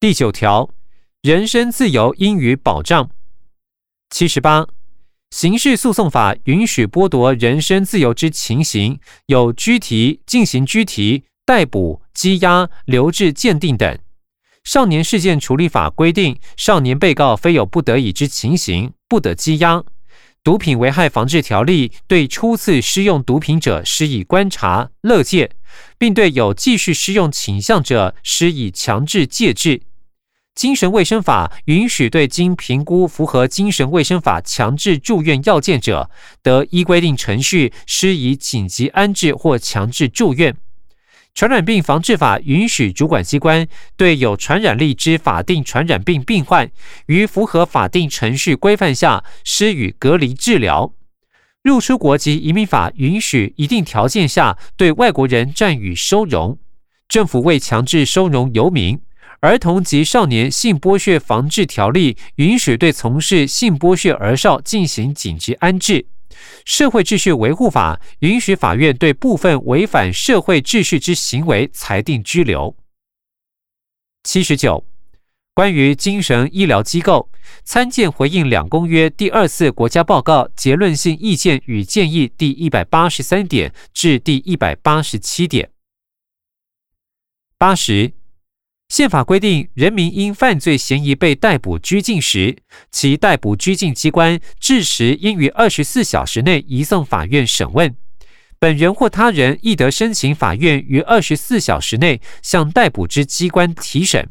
第九条，人身自由应予保障。七十八，刑事诉讼法允许剥夺人身自由之情形，有拘提、进行拘提、逮捕、羁押、留置、鉴定等。少年事件处理法规定，少年被告非有不得已之情形，不得羁押。毒品危害防治条例对初次施用毒品者施以观察、勒戒，并对有继续施用倾向者施以强制戒治。精神卫生法允许对经评估符合精神卫生法强制住院要件者，得依规定程序施以紧急安置或强制住院。传染病防治法允许主管机关对有传染力之法定传染病病患，于符合法定程序规范下施予隔离治疗。入出国及移民法允许一定条件下对外国人暂予收容。政府未强制收容游民。儿童及少年性剥削防治条例允许对从事性剥削儿少进行紧急安置。社会秩序维护法允许法院对部分违反社会秩序之行为裁定拘留。七十九，关于精神医疗机构参见回应两公约第二次国家报告结论性意见与建议第一百八十三点至第一百八十七点。八十。宪法规定，人民因犯罪嫌疑被逮捕拘禁时，其逮捕拘禁机关至时应于二十四小时内移送法院审问。本人或他人亦得申请法院于二十四小时内向逮捕之机关提审。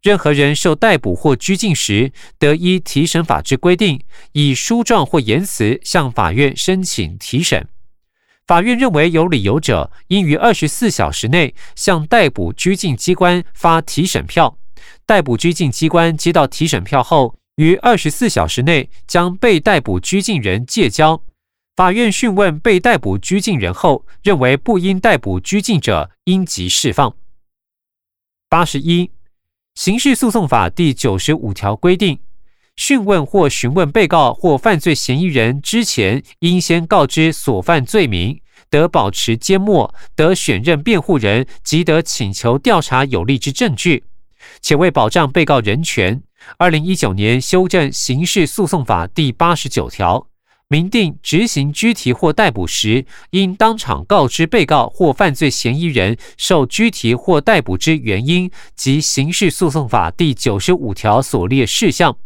任何人受逮捕或拘禁时，得依提审法之规定，以书状或言辞向法院申请提审。法院认为有理由者，应于二十四小时内向逮捕拘禁机关发提审票。逮捕拘禁机关接到提审票后，于二十四小时内将被逮捕拘禁人借交。法院讯问被逮捕拘禁人后，认为不应逮捕拘禁者，应即释放。八十一，刑事诉讼法第九十五条规定。讯问或询问被告或犯罪嫌疑人之前，应先告知所犯罪名，得保持缄默，得选任辩护人，即得请求调查有利之证据。且为保障被告人权，二零一九年修正刑事诉讼法第八十九条，明定执行拘提或逮捕时，应当场告知被告或犯罪嫌疑人受拘提或逮捕之原因及刑事诉讼法第九十五条所列事项。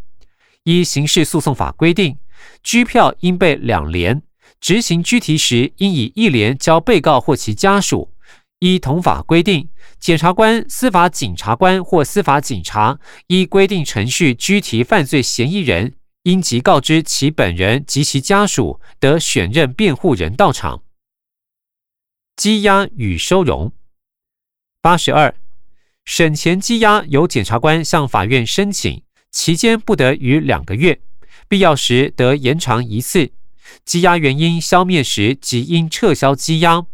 依刑事诉讼法规定，拘票应备两联，执行拘提时应以一联交被告或其家属。依同法规定，检察官、司法警察官或司法警察依规定程序拘提犯罪嫌疑人，应即告知其本人及其家属，得选任辩护人到场。羁押与收容。八十二，审前羁押由检察官向法院申请。期间不得逾两个月，必要时得延长一次。羁押原因消灭时，即应撤销羁押。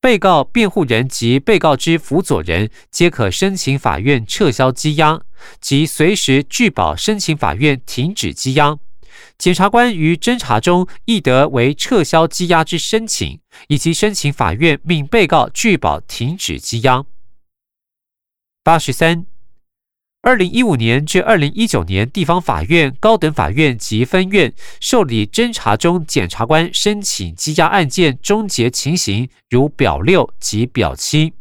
被告、辩护人及被告之辅佐人皆可申请法院撤销羁押，即随时拒保申请法院停止羁押。检察官于侦查中亦得为撤销羁押之申请，以及申请法院命被告拒保停止羁押。八十三。二零一五年至二零一九年，地方法院、高等法院及分院受理侦查中检察官申请羁押案件终结情形，如表六及表七。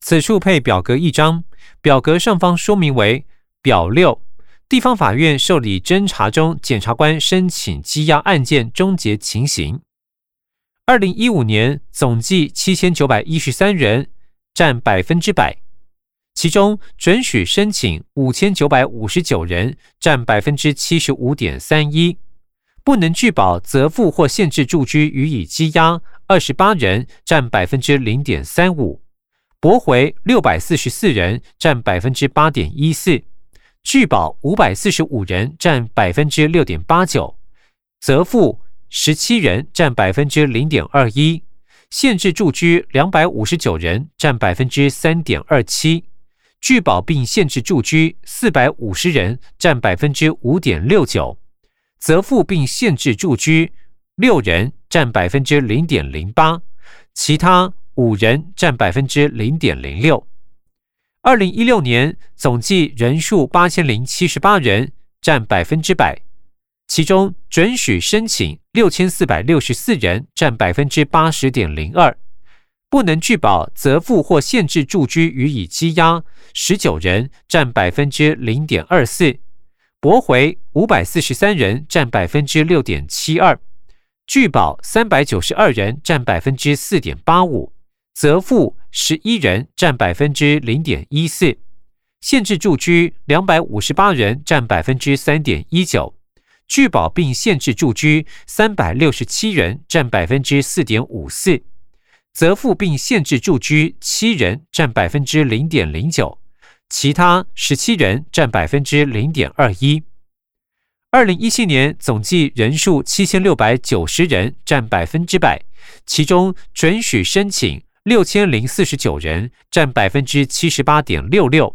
此处配表格一张，表格上方说明为表六。地方法院受理侦查中检察官申请羁押案件终结情形。二零一五年总计七千九百一十三人，占百分之百。其中准许申请五千九百五十九人，占百分之七十五点三一；不能拒保责付或限制住居予以羁押二十八人，占百分之零点三五；驳回六百四十四人，占百分之八点一四；拒保五百四十五人，占百分之六点八九；责付十七人，占百分之零点二一；限制住居两百五十九人，占百分之三点二七。拒保并限制住居四百五十人，占百分之五点六九；责付并限制住居六人，占百分之零点零八；其他五人占百分之零点零六。二零一六年总计人数八千零七十八人，占百分之百。其中准许申请六千四百六十四人，占百分之八十点零二。不能拒保责付或限制住居予以羁押，十九人，占百分之零点二四。驳回五百四十三人，占百分之六点七二；拒保三百九十二人，占百分之四点八五；责付十一人，占百分之零点一四；限制住居两百五十八人，占百分之三点一九；拒保并限制住居三百六十七人，占百分之四点五四；责付并限制住居七人，占百分之零点零九。其他十七人占百分之零点二一。二零一七年总计人数七千六百九十人，占百分之百。其中准许申请六千零四十九人，占百分之七十八点六六。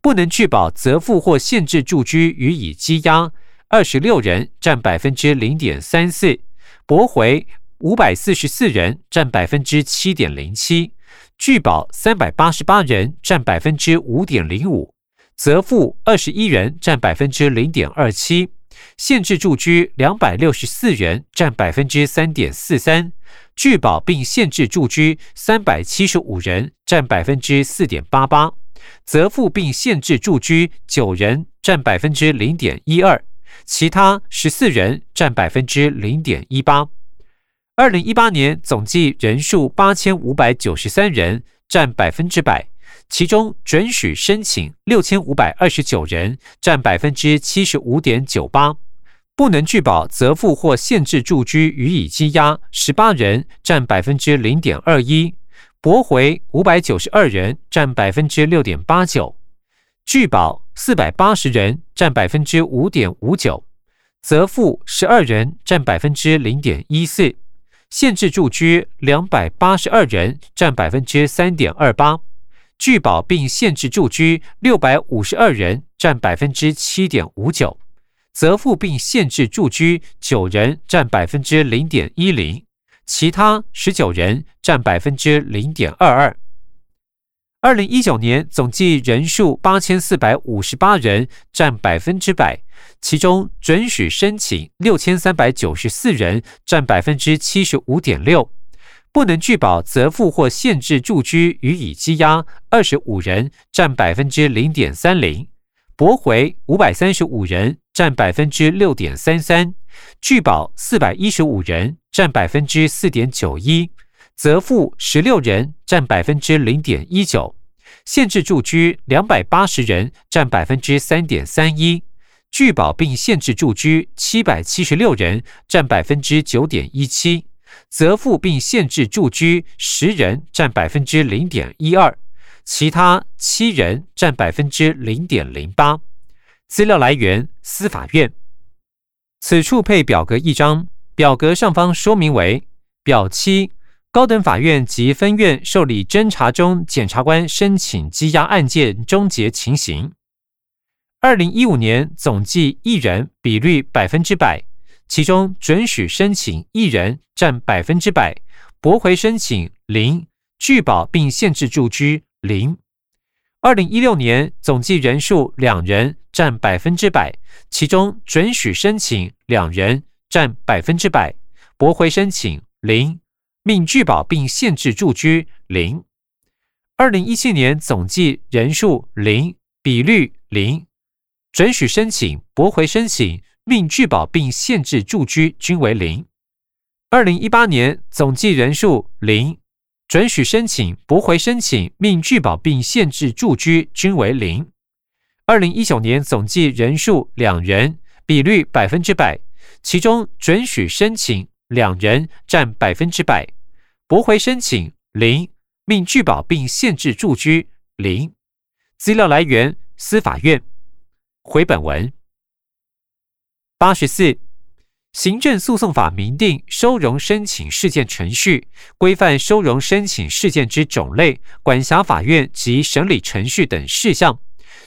不能拒保责付或限制住居予以羁押二十六人，占百分之零点三四。驳回五百四十四人，占百分之七点零七。拒保三百八十八人，占百分之五点零五；责付二十一人，占百分之零点二七；限制住居两百六十四人，占百分之三点四三；拒保并限制住居三百七十五人，占百分之四点八八；责付并限制住居九人，占百分之零点一二；其他十四人，占百分之零点一八。二零一八年总计人数八千五百九十三人，占百分之百。其中准许申请六千五百二十九人，占百分之七十五点九八。不能拒保责付或限制住居予以羁押十八人，占百分之零点二一。驳回五百九十二人，占百分之六点八九。拒保四百八十人，占百分之五点五九。责付十二人，占百分之零点一四。限制住居两百八十二人，占百分之三点二八；拒保并限制住居六百五十二人，占百分之七点五九；责付并限制住居九人，占百分之零点一零；其他十九人，占百分之零点二二。二零一九年总计人数八千四百五十八人，占百分之百。其中准许申请六千三百九十四人，占百分之七十五点六；不能拒保责付或限制住居予以羁押二十五人，占百分之零点三零；驳回五百三十五人，占百分之六点三三；拒保四百一十五人，占百分之四点九一；责付十六人，占百分之零点一九；限制住居两百八十人，占百分之三点三一。拒保并限制住居七百七十六人，占百分之九点一七；责付并限制住居十人，占百分之零点一二；其他七人占百分之零点零八。资料来源：司法院。此处配表格一张，表格上方说明为表七：高等法院及分院受理侦查中检察官申请羁押案件终结情形。二零一五年总计一人比率百分之百，其中准许申请一人占百分之百，驳回申请零，拒保并限制住居零。二零一六年总计人数两人占百分之百，其中准许申请两人占百分之百，驳回申请零，命拒保并限制住居零。二零一七年总计人数零，比率零。准许申请、驳回申请、命拒保并限制住居均为零。二零一八年总计人数零，准许申请、驳回申请、命拒保并限制住居均为零。二零一九年总计人数两人，比率百分之百，其中准许申请两人占百分之百，驳回申请零，命拒保并限制住居零。资料来源：司法院。回本文八十四，行政诉讼法明定收容申请事件程序，规范收容申请事件之种类、管辖法院及审理程序等事项。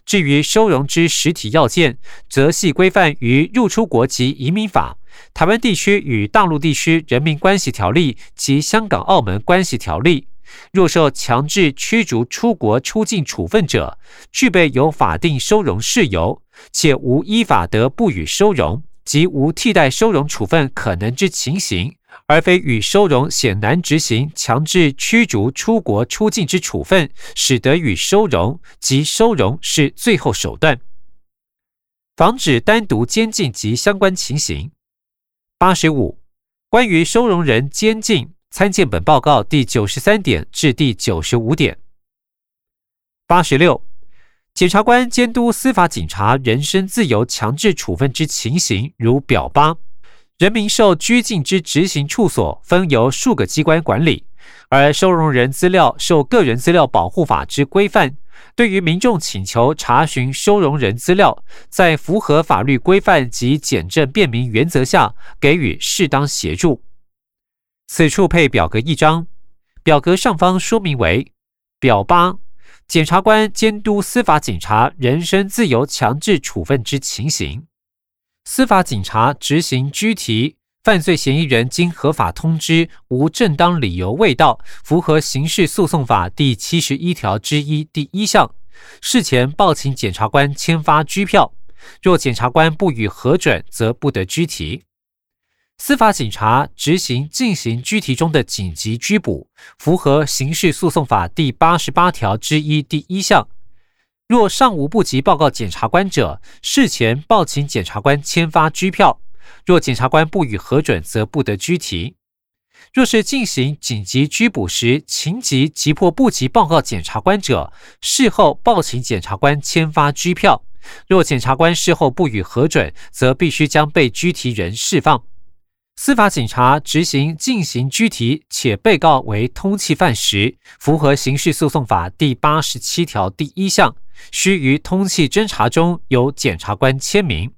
至于收容之实体要件，则系规范于入出国及移民法、台湾地区与大陆地区人民关系条例及香港澳门关系条例。若受强制驱逐出国出境处分者，具备有法定收容事由，且无依法得不予收容及无替代收容处分可能之情形，而非与收容显难执行强制驱逐出国出境之处分，使得与收容及收容是最后手段。防止单独监禁及相关情形。八十五，关于收容人监禁。参见本报告第九十三点至第九十五点。八十六，检察官监督司法警察人身自由强制处分之情形，如表八：人民受拘禁之执行处所分由数个机关管理，而收容人资料受个人资料保护法之规范。对于民众请求查询收容人资料，在符合法律规范及简政便民原则下，给予适当协助。此处配表格一张，表格上方说明为表八：检察官监督司法警察人身自由强制处分之情形。司法警察执行拘提犯罪嫌疑人，经合法通知，无正当理由未到，符合刑事诉讼法第七十一条之一第一项，事前报请检察官签发拘票。若检察官不予核准，则不得拘提。司法警察执行进行拘提中的紧急拘捕，符合刑事诉讼法第八十八条之一第一项。若尚无不及报告检察官者，事前报请检察官签发拘票。若检察官不予核准，则不得拘提。若是进行紧急拘捕时情急急迫不及报告检察官者，事后报请检察官签发拘票。若检察官事后不予核准，则必须将被拘提人释放。司法警察执行进行拘提，且被告为通缉犯时，符合刑事诉讼法第八十七条第一项，需于通缉侦查中由检察官签名。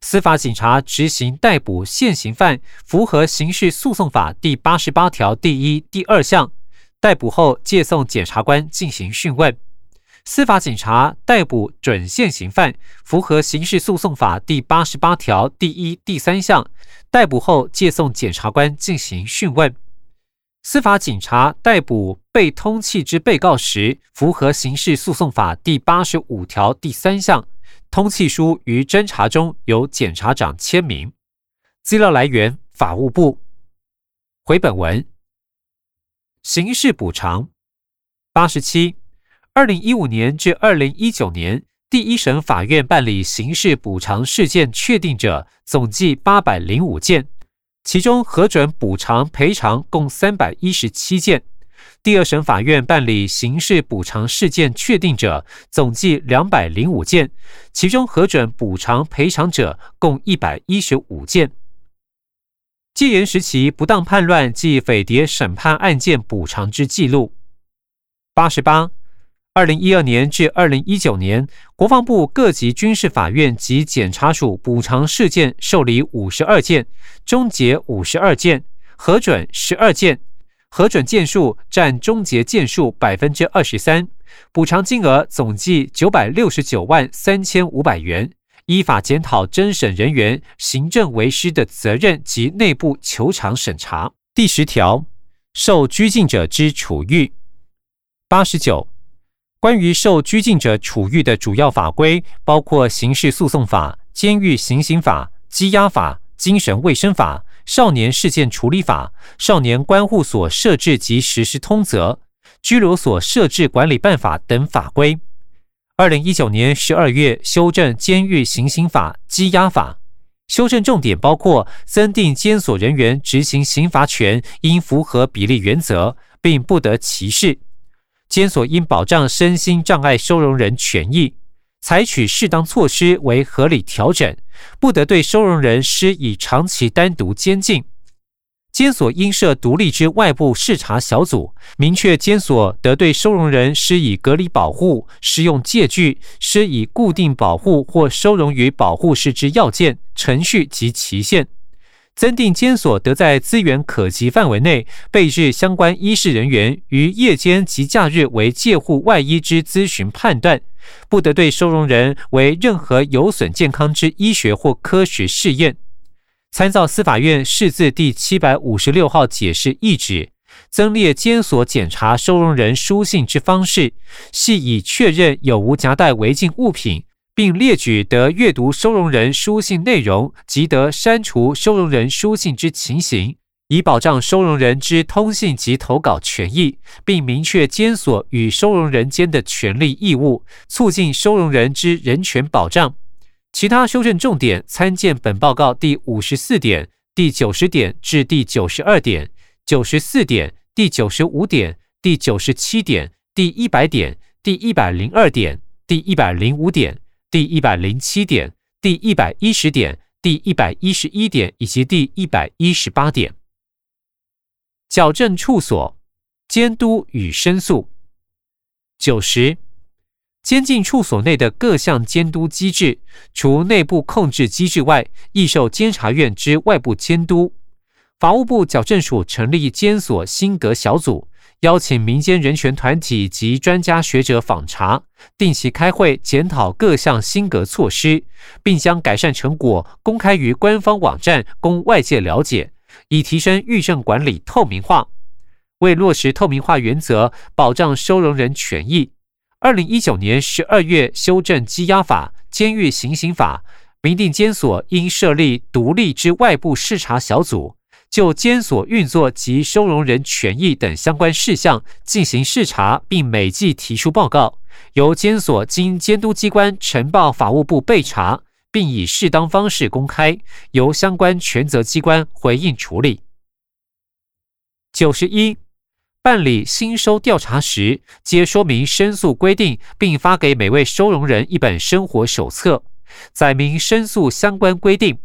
司法警察执行逮捕现行犯，符合刑事诉讼法第八十八条第一、第二项，逮捕后借送检察官进行讯问。司法警察逮捕准现行犯，符合刑事诉讼法第八十八条第一、第三项。逮捕后借送检察官进行讯问。司法警察逮捕被通缉之被告时，符合刑事诉讼法第八十五条第三项，通缉书于侦查中由检察长签名。资料来源：法务部。回本文。刑事补偿。八十七，二零一五年至二零一九年。第一审法院办理刑事补偿事件确定者总计八百零五件，其中核准补偿赔偿共三百一十七件。第二审法院办理刑事补偿事件确定者总计两百零五件，其中核准补偿赔偿者共一百一十五件。戒严时期不当叛乱及匪谍审判案件补偿之记录。八十八。二零一二年至二零一九年，国防部各级军事法院及检察署补偿事件受理五十二件，终结五十二件，核准十二件，核准件数占终结件数百分之二十三，补偿金额总计九百六十九万三千五百元。依法检讨侦审人员行政为师的责任及内部求偿审查。第十条，受拘禁者之处遇。八十九。关于受拘禁者处遇的主要法规，包括《刑事诉讼法》、《监狱行刑法》、《羁押法》、《精神卫生法》、《少年事件处理法》、《少年关护所设置及实施通则》、《拘留所设置管理办法》等法规。二零一九年十二月修正《监狱行刑法》、《羁押法》，修正重点包括增订监所人员执行刑罚权应符合比例原则，并不得歧视。监所应保障身心障碍收容人权益，采取适当措施为合理调整，不得对收容人施以长期单独监禁。监所应设独立之外部视察小组，明确监所得对收容人施以隔离保护、施用戒具、施以固定保护或收容于保护室之要件、程序及期限。增订监所得在资源可及范围内备置相关医事人员，于夜间及假日为介护外医之咨询判断，不得对收容人为任何有损健康之医学或科学试验。参照司法院释字第七百五十六号解释意旨，增列监所检查收容人书信之方式，系以确认有无夹带违禁物品，并列举得阅读收容人书信内容及得删除收容人书信之情形。以保障收容人之通信及投稿权益，并明确监所与收容人间的权利义务，促进收容人之人权保障。其他修正重点参见本报告第五十四点、第九十点至第九十二点、九十四点、第九十五点、第九十七点、第一百点、第一百零二点、第一百零五点、第一百零七点、第一百一十点、第一百一十一点以及第一百一十八点。矫正处所监督与申诉。九十，监禁处所内的各项监督机制，除内部控制机制外，亦受监察院之外部监督。法务部矫正署成立监所新格小组，邀请民间人权团体及专家学者访查，定期开会检讨各项新格措施，并将改善成果公开于官方网站，供外界了解。以提升狱政管理透明化，为落实透明化原则，保障收容人权益。二零一九年十二月修正羁押法、监狱行刑法，明定监所应设立独立之外部视察小组，就监所运作及收容人权益等相关事项进行视察，并每季提出报告，由监所经监督机关呈报法务部备查。并以适当方式公开，由相关权责机关回应处理。九十一，办理新收调查时，皆说明申诉规定，并发给每位收容人一本生活手册，载明申诉相关规定。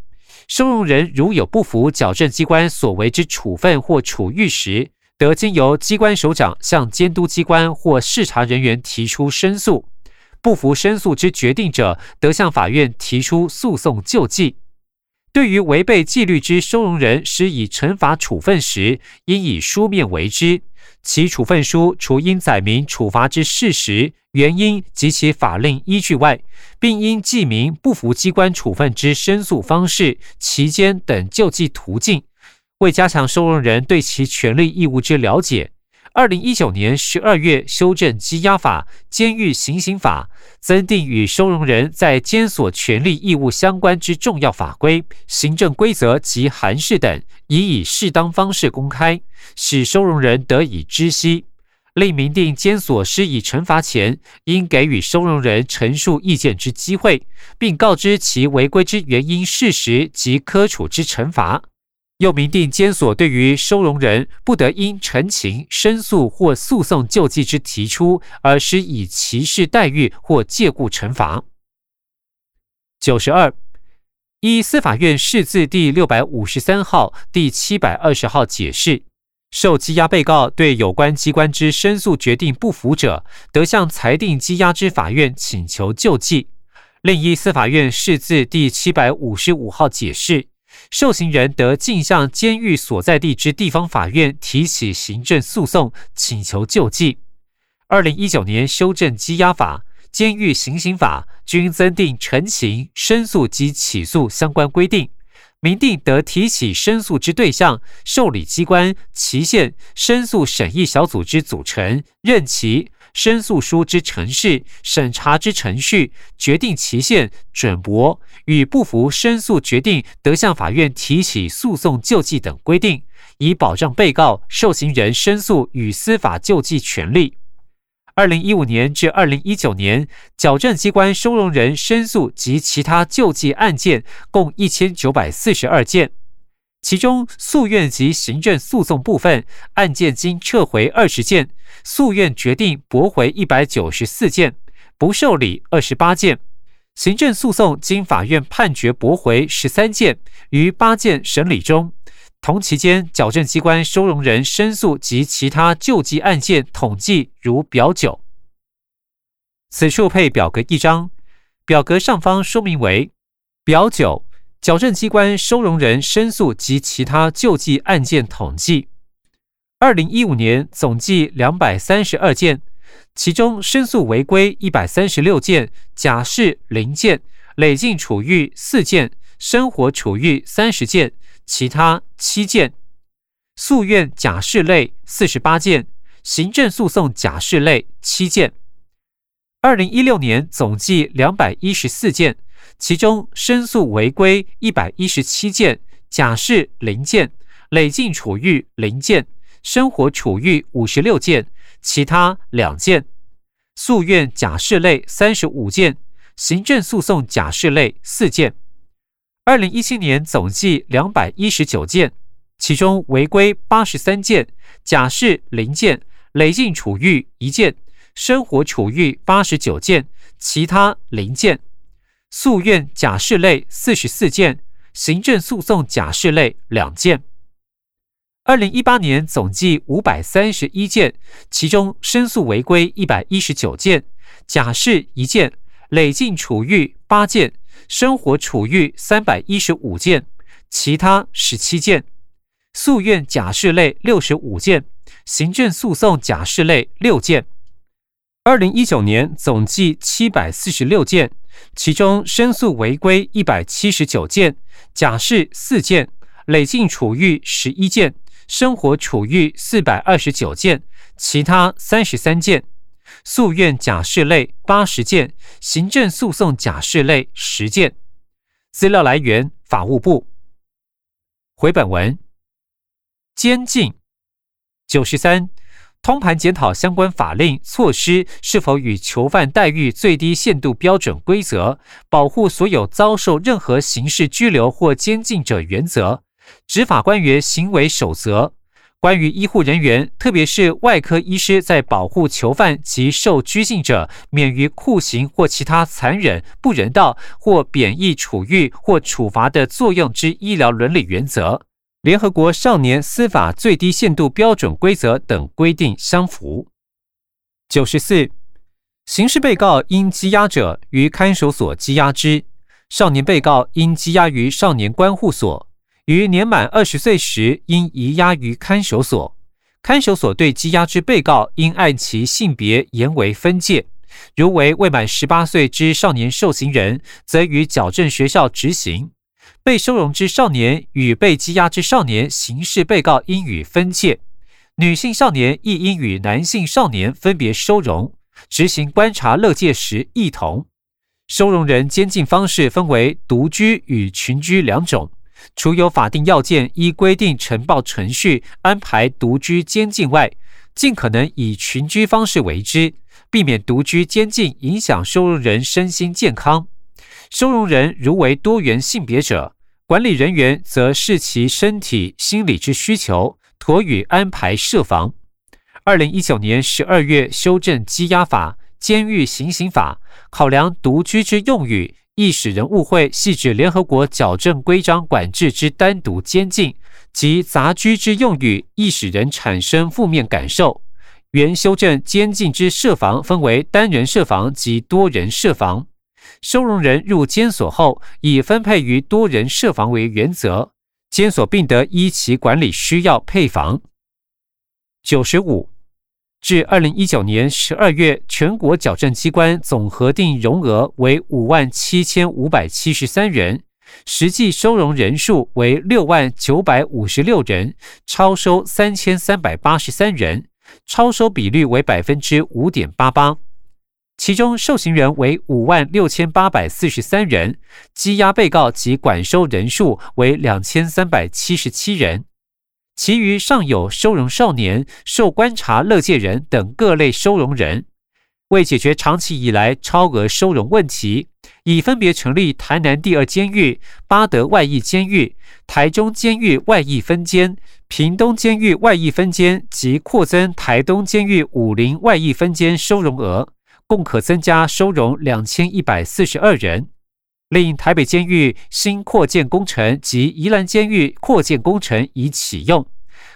收容人如有不服矫正机关所为之处分或处遇时，得经由机关首长向监督机关或视察人员提出申诉。不服申诉之决定者，得向法院提出诉讼救济。对于违背纪律之收容人施以惩罚处分时，应以书面为之。其处分书除应载明处罚之事实、原因及其法令依据外，并应记明不服机关处分之申诉方式、期间等救济途径，为加强收容人对其权利义务之了解。二零一九年十二月修正羁押法、监狱行刑法，增订与收容人在监所权利义务相关之重要法规、行政规则及函释等，已以适当方式公开，使收容人得以知悉。另明定监所施以惩罚前，应给予收容人陈述意见之机会，并告知其违规之原因、事实及科处之惩罚。又明定监所对于收容人不得因陈情、申诉或诉讼救济之提出而施以歧视待遇或借故惩罚。九十二，依司法院释字第六百五十三号、第七百二十号解释，受羁押被告对有关机关之申诉决定不服者，得向裁定羁押之法院请求救济。另一司法院释字第七百五十五号解释。受刑人得径向监狱所在地之地方法院提起行政诉讼，请求救济。二零一九年修正羁押法、监狱行刑法均增订陈情、申诉及起诉相关规定，明定得提起申诉之对象、受理机关、期限、申诉审议小组之组成、任期。申诉书之程序、审查之程序、决定期限、准驳与不服申诉决定，得向法院提起诉讼救济等规定，以保障被告、受刑人申诉与司法救济权利。二零一五年至二零一九年，矫正机关收容人申诉及其他救济案件共一千九百四十二件。其中诉愿及行政诉讼部分案件经撤回二十件，诉愿决定驳回一百九十四件，不受理二十八件；行政诉讼经法院判决驳回十三件，于八件审理中。同期间，矫正机关收容人申诉及其他救济案件统计如表九。此处配表格一张，表格上方说明为表九。矫正机关收容人申诉及其他救济案件统计：二零一五年总计两百三十二件，其中申诉违规一百三十六件，假释零件，累进处遇四件，生活处遇三十件，其他七件。诉愿假释类四十八件，行政诉讼假释类七件。二零一六年总计两百一十四件，其中申诉违规一百一十七件，假释零件，累进处遇零件，生活处遇五十六件，其他两件。诉愿假释类三十五件，行政诉讼假释类四件。二零一七年总计两百一十九件，其中违规八十三件，假释零件，累进处遇一件。生活处遇八十九件，其他零件；诉愿假释类四十四件，行政诉讼假释类两件。二零一八年总计五百三十一件，其中申诉违规一百一十九件，假释一件，累进处遇八件，生活处遇三百一十五件，其他十七件；诉愿假释类六十五件，行政诉讼假释类六件。二零一九年总计七百四十六件，其中申诉违规一百七十九件，假释四件，累进处遇十一件，生活处遇四百二十九件，其他三十三件。诉愿假释类八十件，行政诉讼假释类十件。资料来源：法务部。回本文。监禁九十三。通盘检讨相关法令措施是否与囚犯待遇最低限度标准规则、保护所有遭受任何刑事拘留或监禁者原则、执法官员行为守则、关于医护人员，特别是外科医师在保护囚犯及受拘禁者免于酷刑或其他残忍、不人道或贬义处遇或处罚的作用之医疗伦理原则。联合国少年司法最低限度标准规则等规定相符。九十四，刑事被告因羁押者于看守所羁押之，少年被告因羁押于少年关护所，于年满二十岁时应移押于看守所。看守所对羁押之被告应按其性别严为分界，如为未满十八岁之少年受刑人，则于矫正学校执行。被收容之少年与被羁押之少年刑事被告应予分界，女性少年亦应与男性少年分别收容，执行观察乐戒时异同。收容人监禁方式分为独居与群居两种，除有法定要件依规定呈报程序安排独居监禁外，尽可能以群居方式为之，避免独居监禁影响收容人身心健康。收容人如为多元性别者，管理人员则视其身体、心理之需求，妥予安排设防。二零一九年十二月修正羁押法、监狱行刑法，考量独居之用语，易使人误会系指联合国矫正规章管制之单独监禁，及杂居之用语，易使人产生负面感受。原修正监禁之设防分为单人设防及多人设防。收容人入监所后，以分配于多人设防为原则，监所并得依其管理需要配房。九十五，至二零一九年十二月，全国矫正机关总核定容额为五万七千五百七十三人，实际收容人数为六万九百五十六人，超收三千三百八十三人，超收比率为百分之五点八八。其中受刑人为五万六千八百四十三人，羁押被告及管收人数为两千三百七十七人，其余尚有收容少年、受观察乐界人等各类收容人。为解决长期以来超额收容问题，已分别成立台南第二监狱、八德外役监狱、台中监狱外役分监、屏东监狱外役分监及扩增台东监狱武林外役分监收容额。共可增加收容两千一百四十二人。另台北监狱新扩建工程及宜兰监狱扩建工程已启用，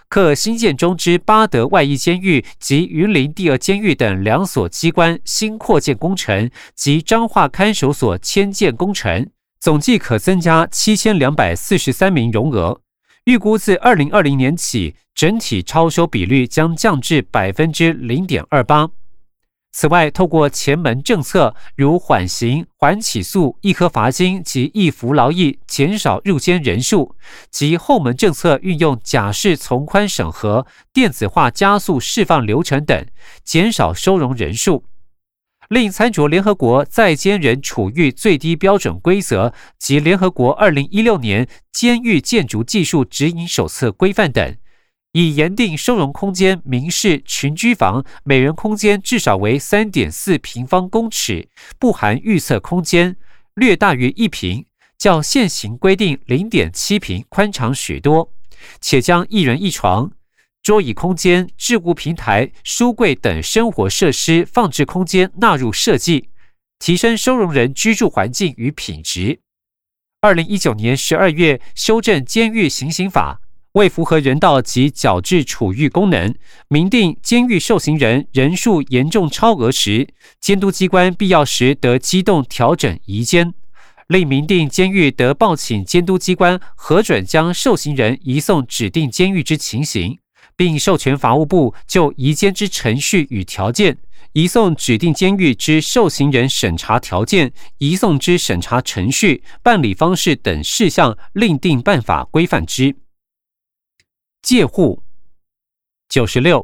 可新建中之八德外役监狱及云林第二监狱等两所机关新扩建工程及彰化看守所迁建工程，总计可增加七千两百四十三名容额。预估自二零二零年起，整体超收比率将降至百分之零点二八。此外，透过前门政策，如缓刑、缓起诉、一颗罚金及一服劳役，减少入监人数；及后门政策，运用假释从宽审核、电子化加速释放流程等，减少收容人数。另参酌联合国在监人处遇最低标准规则及联合国二零一六年监狱建筑技术指引手册规范等。以严定收容空间明示群居房每人空间至少为三点四平方公尺，不含预测空间，略大于一平，较现行规定零点七平宽敞许多，且将一人一床、桌椅空间、置物平台、书柜等生活设施放置空间纳入设计，提升收容人居住环境与品质。二零一九年十二月修正监狱行刑法。为符合人道及矫治处遇功能，明定监狱受刑人人数严重超额时，监督机关必要时得机动调整移监；另明定监狱得报请监督机关核准将受刑人移送指定监狱之情形，并授权法务部就移监之程序与条件、移送指定监狱之受刑人审查条件、移送之审查程序、办理方式等事项另定办法规范之。借护九十六，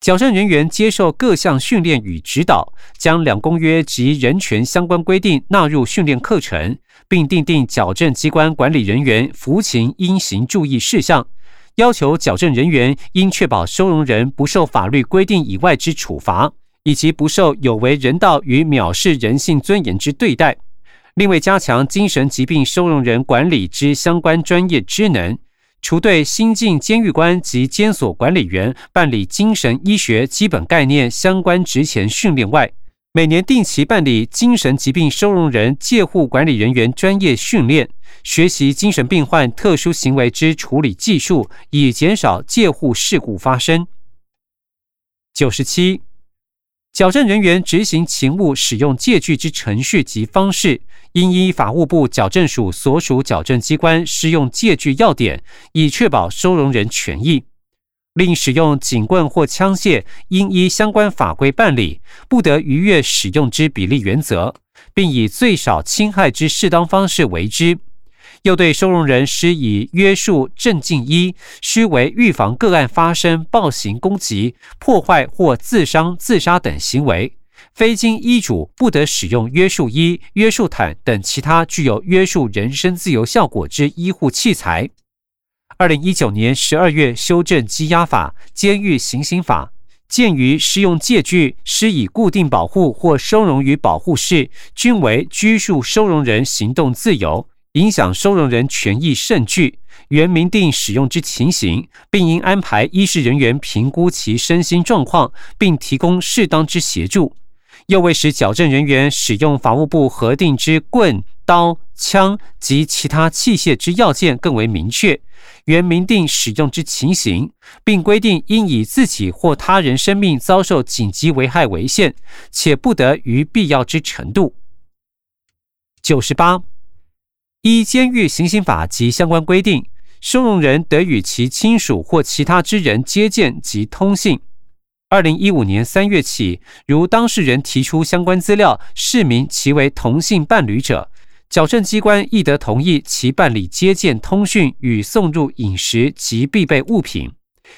矫正人员接受各项训练与指导，将两公约及人权相关规定纳入训练课程，并订定矫正机关管理人员服勤应行注意事项，要求矫正人员应确保收容人不受法律规定以外之处罚，以及不受有违人道与藐视人性尊严之对待。另外，加强精神疾病收容人管理之相关专业职能。除对新进监狱官及监所管理员办理精神医学基本概念相关职前训练外，每年定期办理精神疾病收容人介护管理人员专业训练，学习精神病患特殊行为之处理技术，以减少介护事故发生。九十七。矫正人员执行勤务使用借据之程序及方式，应依法务部矫正署所属矫正机关适用借据要点，以确保收容人权益。另使用警棍或枪械，应依相关法规办理，不得逾越使用之比例原则，并以最少侵害之适当方式为之。又对收容人施以约束、镇静一，须为预防个案发生暴行、攻击、破坏或自伤、自杀等行为，非经医嘱不得使用约束衣、约束毯等其他具有约束人身自由效果之医护器材。二零一九年十二月修正羁押法、监狱行刑法，鉴于适用借据施以固定保护或收容于保护室，均为拘束收容人行动自由。影响收容人权益甚巨，原明定使用之情形，并应安排医师人员评估其身心状况，并提供适当之协助。又为使矫正人员使用法务部核定之棍、刀、枪及其他器械之要件更为明确，原明定使用之情形，并规定应以自己或他人生命遭受紧急危害为限，且不得于必要之程度。九十八。依监狱行刑法及相关规定，收容人得与其亲属或其他之人接见及通信。二零一五年三月起，如当事人提出相关资料，示明其为同性伴侣者，矫正机关亦得同意其办理接见、通讯与送入饮食及必备物品。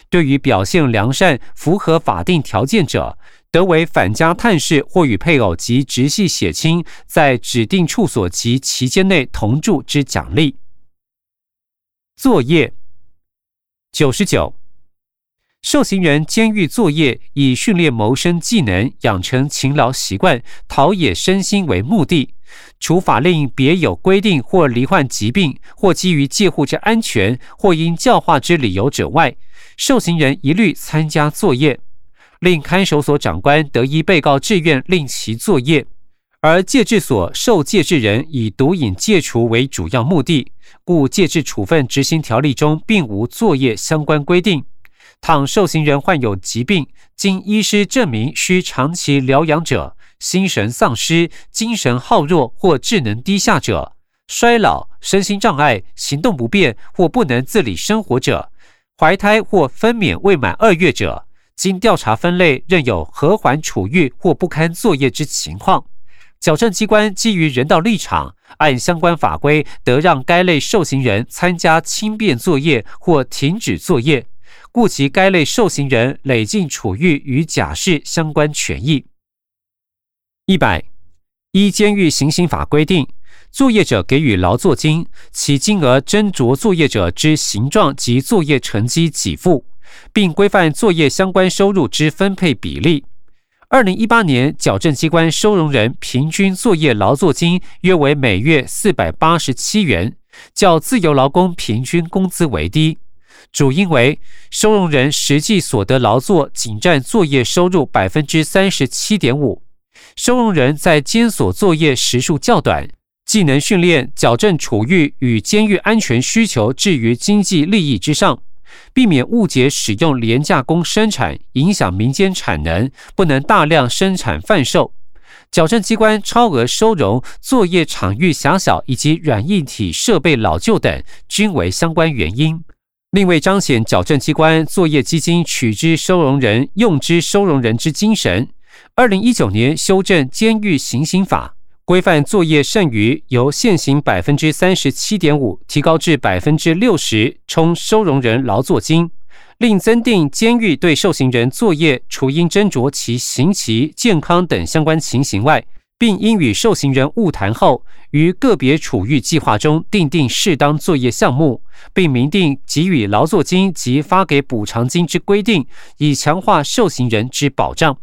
对于表现良善、符合法定条件者，得为返家探视或与配偶及直系血亲在指定处所及期间内同住之奖励。作业九十九，受刑人监狱作业以训练谋生技能、养成勤劳习惯、陶冶身心为目的。除法令别有规定或罹患疾病或基于戒护之安全或因教化之理由者外，受刑人一律参加作业。令看守所长官得依被告志愿令其作业，而戒治所受戒治人以毒瘾戒除为主要目的，故戒治处分执行条例中并无作业相关规定。倘受刑人患有疾病，经医师证明需长期疗养者，心神丧失、精神耗弱或智能低下者，衰老、身心障碍、行动不便或不能自理生活者，怀胎或分娩未满二月者。经调查分类，仍有和缓处遇或不堪作业之情况，矫正机关基于人道立场，按相关法规，得让该类受刑人参加轻便作业或停止作业，顾及该类受刑人累进处遇与假释相关权益。一百，依监狱行刑法规定。作业者给予劳作金，其金额斟酌作业者之形状及作业成绩给付，并规范作业相关收入之分配比例。二零一八年，矫正机关收容人平均作业劳作金约为每月四百八十七元，较自由劳工平均工资为低，主因为收容人实际所得劳作仅占作业收入百分之三十七点五，收容人在监所作业时数较短。技能训练、矫正处遇与监狱安全需求置于经济利益之上，避免误解使用廉价工生产，影响民间产能，不能大量生产贩售。矫正机关超额收容、作业场域狭小以及软硬体设备老旧等，均为相关原因。另为彰显矫正机关作业基金取之收容人、用之收容人之精神，二零一九年修正监狱行刑法。规范作业剩余由现行百分之三十七点五提高至百分之六十，充收容人劳作金。另增订监狱对受刑人作业，除应斟酌其刑期、健康等相关情形外，并应与受刑人晤谈后，于个别处遇计划中订定适当作业项目，并明定给予劳作金及发给补偿金之规定，以强化受刑人之保障。